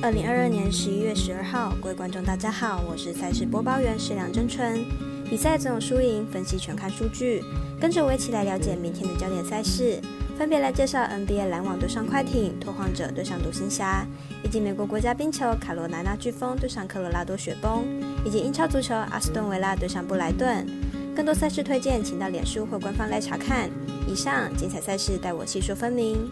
二零二二年十一月十二号，各位观众大家好，我是赛事播报员石梁真纯。比赛总有输赢，分析全看数据，跟着我一起来了解明天的焦点赛事，分别来介绍 NBA 篮网对上快艇，拓荒者对上独行侠，以及美国国家冰球卡罗来纳飓风对上科罗拉多雪崩，以及英超足球阿斯顿维拉对上布莱顿。更多赛事推荐，请到脸书或官方来查看。以上精彩赛事，带我细说分明。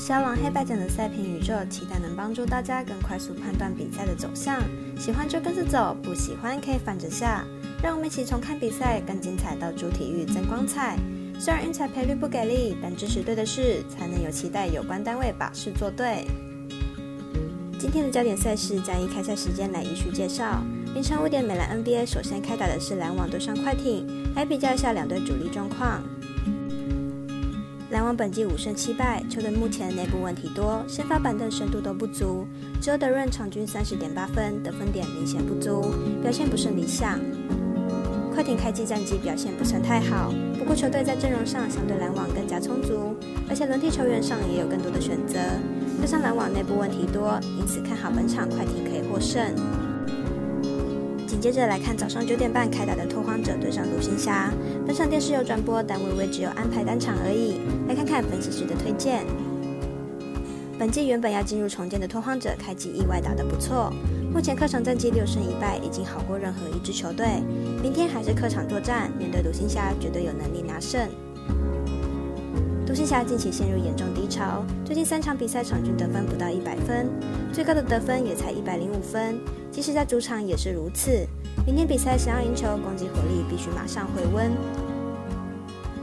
消亡黑白奖的赛评宇宙，期待能帮助大家更快速判断比赛的走向。喜欢就跟着走，不喜欢可以反着下。让我们一起从看比赛更精彩到主体育增光彩。虽然运彩赔率不给力，但支持对的事，才能有期待有关单位把事做对。今天的焦点赛事将以开赛时间来依序介绍。凌晨五点，美兰 NBA 首先开打的是篮网对上快艇，来比较一下两队主力状况。篮网本季五胜七败，球队目前内部问题多，先发板凳深度都不足，只有德润场均三十点八分，得分点明显不足，表现不甚理想。快艇开季战绩表现不算太好，不过球队在阵容上相对篮网更加充足，而且轮替球员上也有更多的选择。加上篮网内部问题多，因此看好本场快艇可以获胜。接着来看早上九点半开打的拓荒者对上独行侠。本场电视有转播，但微微只有安排单场而已。来看看分析师的推荐。本季原本要进入重建的拓荒者，开季意外打得不错。目前客场战绩六胜一败，已经好过任何一支球队。明天还是客场作战，面对独行侠，绝对有能力拿胜。独行侠近期陷入严重低潮，最近三场比赛场均得分不到一百分，最高的得分也才一百零五分，即使在主场也是如此。明天比赛想要赢球，攻击火力必须马上回温。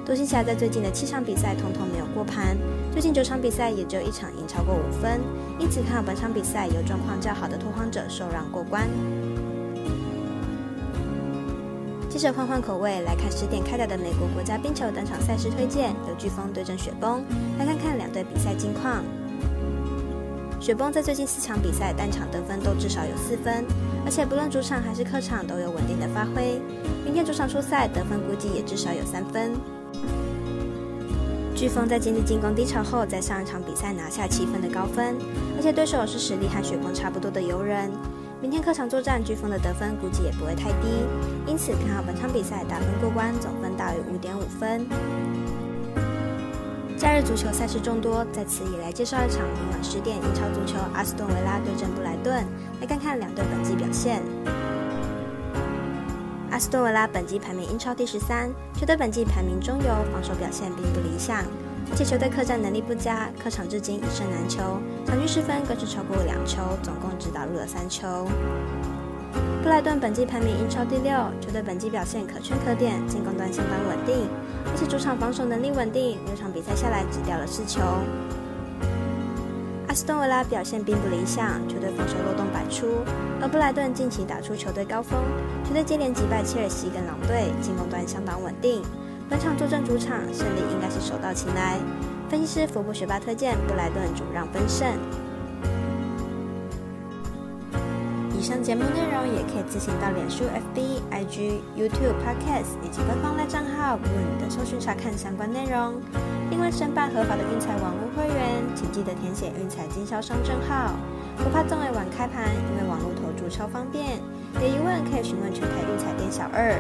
独行侠在最近的七场比赛通通没有过盘，最近九场比赛也只有一场赢超过五分，因此看好本场比赛由状况较好的拓荒者受让过关。接着换换口味来看十点开打的美国国家冰球单场赛事推荐，由飓风对阵雪崩，来看看两队比赛近况。雪崩在最近四场比赛单场得分都至少有四分，而且不论主场还是客场都有稳定的发挥。明天主场出赛得分估计也至少有三分。飓风在经历进攻低潮后，在上一场比赛拿下七分的高分，而且对手是实力和雪崩差不多的游人。明天客场作战，飓风的得分估计也不会太低，因此看好本场比赛打分过关，总分大于五点五分。假日足球赛事众多，在此也来介绍一场明晚十点英超足球，阿斯顿维拉对阵布莱顿，来看看两队本季表现。阿斯顿维拉本季排名英超第十三，球队本季排名中游，防守表现并不理想。而且球队客战能力不佳，客场至今一胜难求，场均失分更是超过两球，总共只打入了三球。布莱顿本季排名英超第六，球队本季表现可圈可点，进攻端相当稳定，且主场防守能力稳定，六场比赛下来只掉了四球。阿斯顿维拉表现并不理想，球队防守漏洞百出，而布莱顿近期打出球队高峰，球队接连击败切尔西跟狼队，进攻端相当稳定。本场坐镇主场，胜利应该是手到擒来。分析师福布学霸推荐布莱顿主让分胜。上节目内容也可以自行到脸书、FB、IG、YouTube、Podcast 以及官方的账号 Win 的搜寻查看相关内容。另外，申办合法的运彩网络会员，请记得填写运彩经销商证号。不怕中尾晚开盘，因为网络投注超方便。有疑问可以询问全台运彩店小二。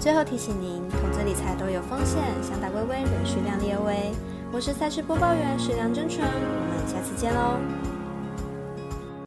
最后提醒您，投资理财都有风险，想打微微，仍需量力而为。我是赛事播报员石梁真纯，我们下次见喽。